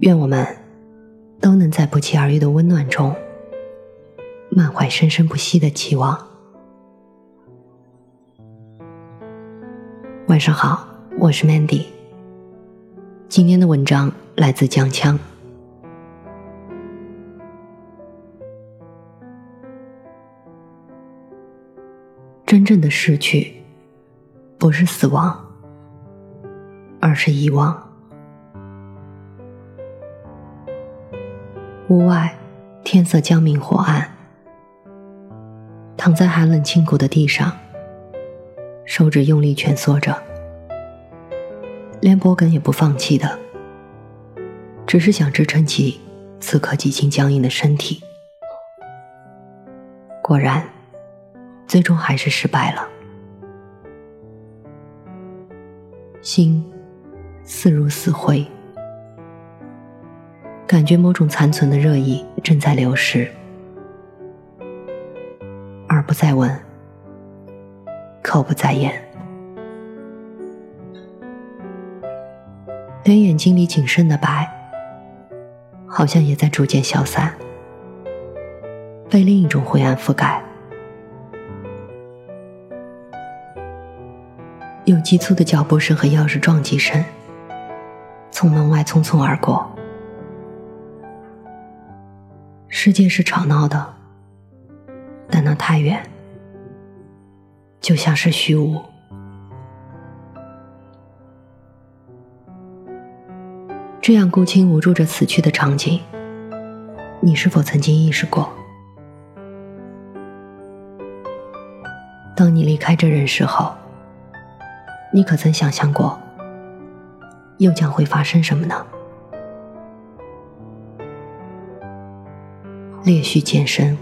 愿我们都能在不期而遇的温暖中，满怀生生不息的期望。晚上好，我是 Mandy。今天的文章来自江枪。真正的失去，不是死亡，而是遗忘。屋外，天色将明或暗。躺在寒冷清苦的地上，手指用力蜷缩着，连脖梗也不放弃的，只是想支撑起此刻几近僵硬的身体。果然，最终还是失败了。心，似如死灰。感觉某种残存的热意正在流失，耳不再闻，口不再言，连眼睛里仅剩的白，好像也在逐渐消散，被另一种灰暗覆盖。有急促的脚步声和钥匙撞击声，从门外匆匆而过。世界是吵闹的，但那太远，就像是虚无。这样孤清无助着死去的场景，你是否曾经意识过？当你离开这人世后，你可曾想象过，又将会发生什么呢？烈须渐深，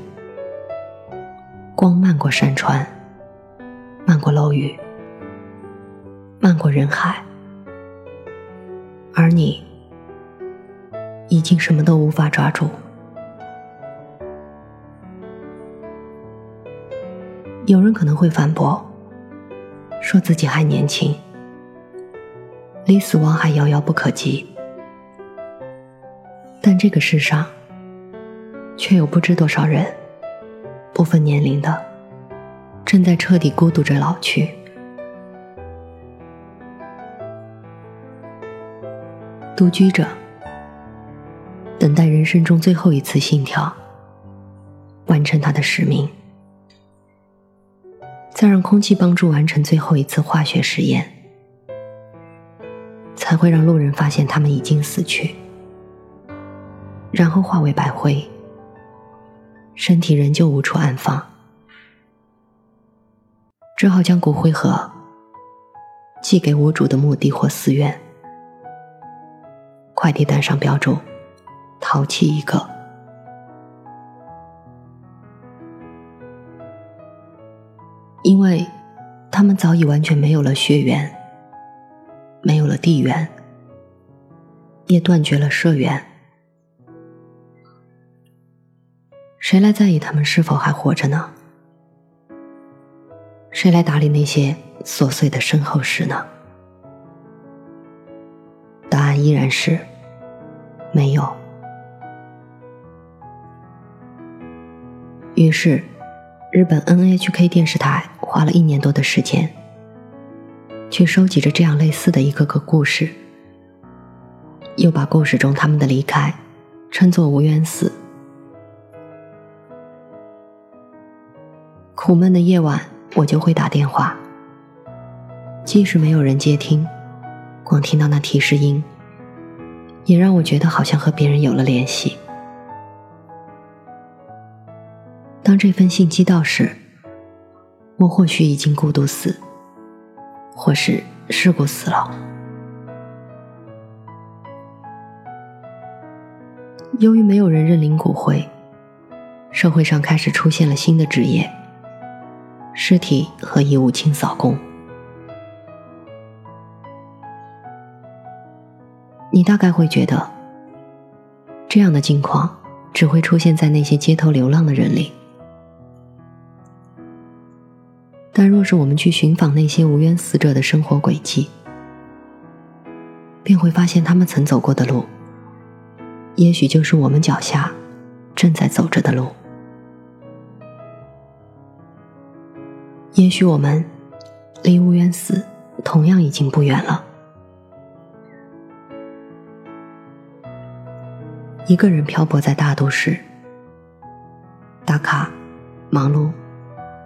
光漫过山川，漫过楼宇，漫过人海，而你已经什么都无法抓住。有人可能会反驳，说自己还年轻，离死亡还遥遥不可及，但这个世上。却有不知多少人，不分年龄的，正在彻底孤独着老去。独居者，等待人生中最后一次心跳，完成他的使命，再让空气帮助完成最后一次化学实验，才会让路人发现他们已经死去，然后化为白灰。身体仍旧无处安放，只好将骨灰盒寄给无主的墓地或寺院。快递单上标注“淘气一个”，因为他们早已完全没有了血缘，没有了地缘，也断绝了社缘。谁来在意他们是否还活着呢？谁来打理那些琐碎的身后事呢？答案依然是没有。于是，日本 NHK 电视台花了一年多的时间，去收集着这样类似的一个个故事，又把故事中他们的离开称作“无缘死”。苦闷的夜晚我就会打电话即使没有人接听光听到那提示音也让我觉得好像和别人有了联系。当这封信寄到时我或许已经孤独死或是事故死了。由于没有人认领骨灰社会上开始出现了新的职业尸体和遗物清扫工。你大概会觉得，这样的境况只会出现在那些街头流浪的人里。但若是我们去寻访那些无冤死者的生活轨迹，便会发现他们曾走过的路，也许就是我们脚下正在走着的路。也许我们离无缘死同样已经不远了。一个人漂泊在大都市，打卡，忙碌，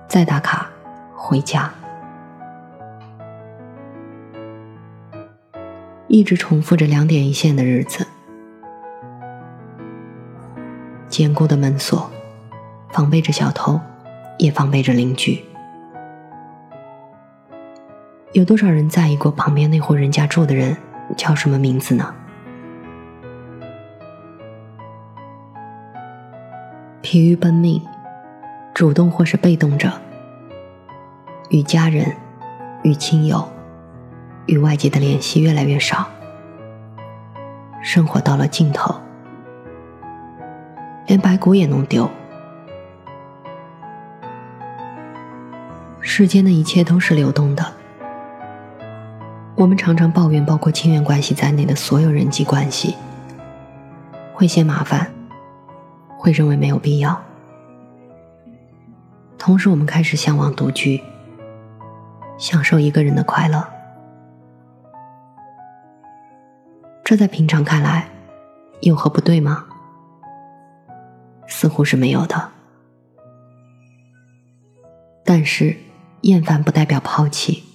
再打卡，回家，一直重复着两点一线的日子。坚固的门锁，防备着小偷，也防备着邻居。有多少人在意过旁边那户人家住的人叫什么名字呢？疲于奔命，主动或是被动着，与家人、与亲友、与外界的联系越来越少，生活到了尽头，连白骨也弄丢。世间的一切都是流动的，我们常常抱怨，包括亲缘关系在内的所有人际关系，会嫌麻烦。会认为没有必要。同时，我们开始向往独居，享受一个人的快乐。这在平常看来，有何不对吗？似乎是没有的。但是，厌烦不代表抛弃。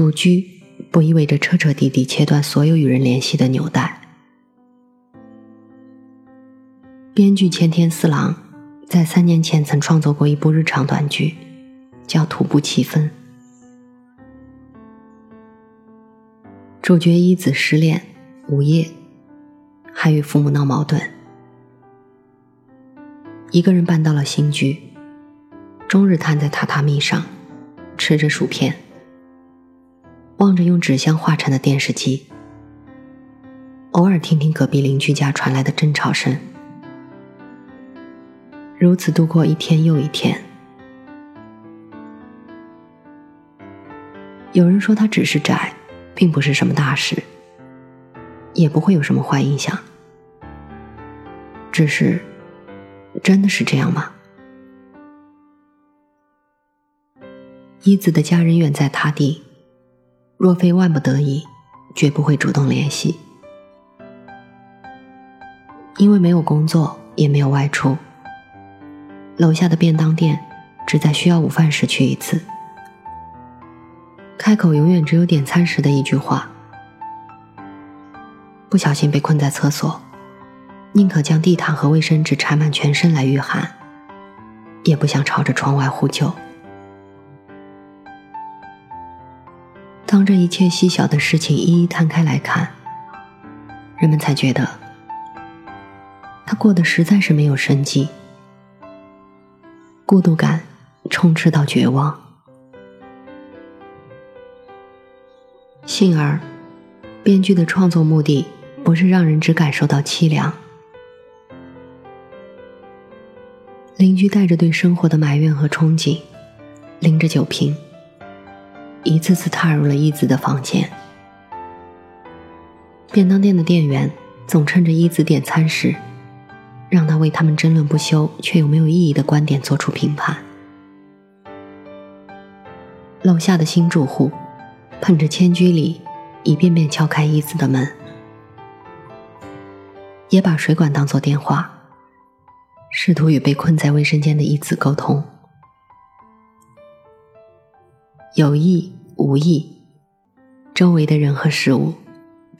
独居不意味着彻彻底底切断所有与人联系的纽带。编剧千田四郎在三年前曾创作过一部日常短剧，叫《徒步七分》。主角一子失恋、无业，还与父母闹矛盾，一个人搬到了新居，终日瘫在榻榻米上，吃着薯片，望着用纸箱画成的电视机，偶尔听听隔壁邻居家传来的争吵声。如此度过一天又一天。有人说他只是宅，并不是什么大事，也不会有什么坏影响。只是，真的是这样吗？一子的家人远在他地，若非万不得已，绝不会主动联系，因为没有工作，也没有外出。楼下的便当店，只在需要午饭时去一次。开口永远只有点餐时的一句话。不小心被困在厕所，宁可将地毯和卫生纸缠满全身来御寒，也不想朝着窗外呼救。当这一切细小的事情一一摊开来看，人们才觉得，他过得实在是没有生机。孤独感充斥到绝望。幸而，编剧的创作目的不是让人只感受到凄凉。邻居带着对生活的埋怨和憧憬，拎着酒瓶，一次次踏入了一子的房间。便当店的店员总趁着一子点餐时。让他为他们争论不休却又没有意义的观点做出评判。楼下的新住户捧着千居礼，一遍遍敲开一子的门，也把水管当作电话，试图与被困在卫生间的一子沟通。有意无意，周围的人和事物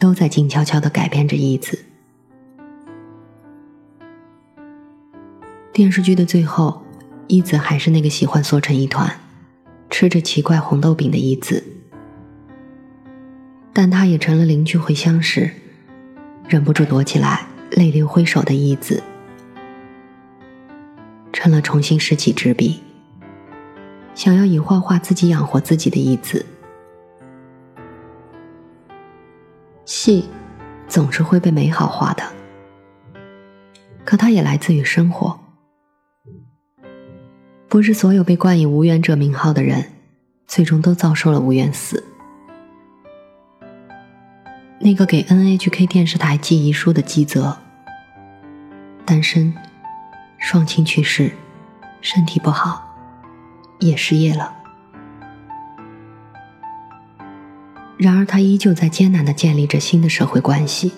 都在静悄悄地改变着一子。电视剧的最后，一子还是那个喜欢缩成一团，吃着奇怪红豆饼的一子，但他也成了邻居回乡时忍不住躲起来泪流挥手的一子，成了重新拾起纸笔，想要以画画自己养活自己的义子。戏总是会被美好化的，可它也来自于生活。不是所有被冠以无缘者名号的人，最终都遭受了无缘死。那个给 NHK 电视台寄遗书的基泽，单身，双亲去世，身体不好，也失业了。然而，他依旧在艰难的建立着新的社会关系，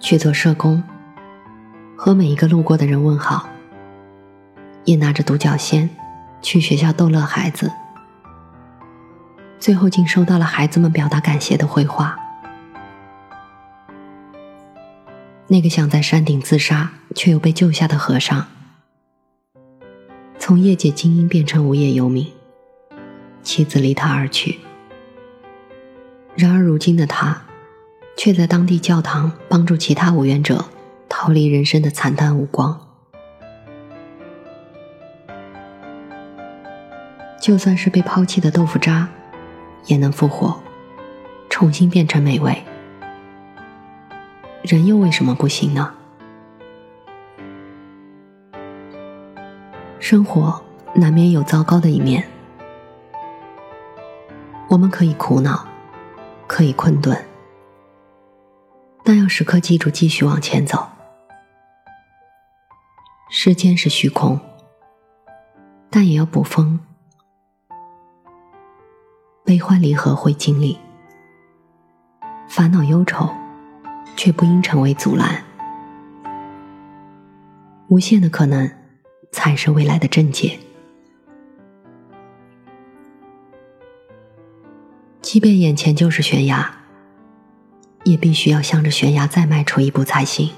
去做社工，和每一个路过的人问好。也拿着独角仙去学校逗乐孩子，最后竟收到了孩子们表达感谢的绘画。那个想在山顶自杀却又被救下的和尚，从业界精英变成无业游民，妻子离他而去。然而如今的他，却在当地教堂帮助其他无缘者逃离人生的惨淡无光。就算是被抛弃的豆腐渣，也能复活，重新变成美味。人又为什么不行呢？生活难免有糟糕的一面，我们可以苦恼，可以困顿，但要时刻记住继续往前走。时间是虚空，但也要补风。悲欢离合会经历，烦恼忧愁，却不应成为阻拦。无限的可能，才是未来的正解。即便眼前就是悬崖，也必须要向着悬崖再迈出一步才行。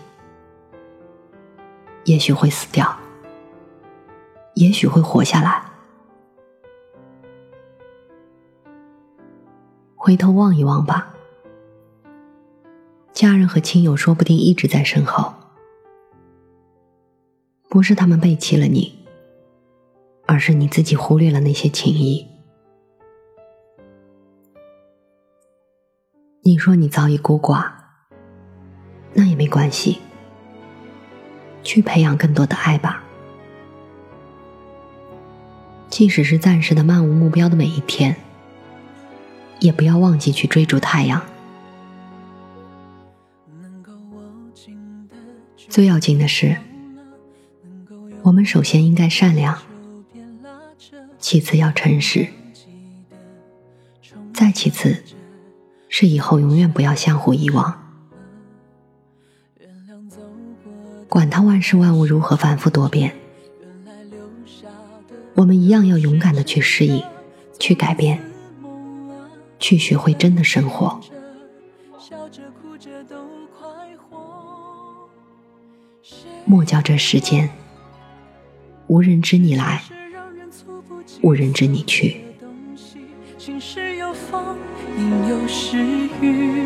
也许会死掉，也许会活下来。回头望一望吧，家人和亲友说不定一直在身后，不是他们背弃了你，而是你自己忽略了那些情谊。你说你早已孤寡，那也没关系，去培养更多的爱吧。即使是暂时的漫无目标的每一天。也不要忘记去追逐太阳。最要紧的是，我们首先应该善良，其次要诚实，再其次是以后永远不要相互遗忘。管他万事万物如何反复多变，我们一样要勇敢的去适应，去改变。去学会真的生活。莫叫这世间无人知你来，无人知你去。晴时有风，阴有时雨，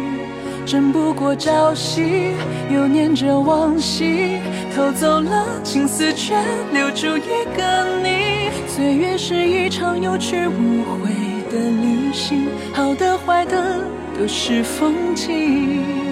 争不过朝夕，又念着往昔，偷走了青丝，却留住一个你。岁月是一场有去无回。的旅行，好的坏的都是风景。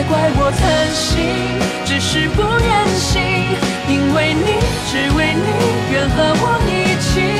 别怪我贪心，只是不愿醒，因为你，只为你，愿和我一起。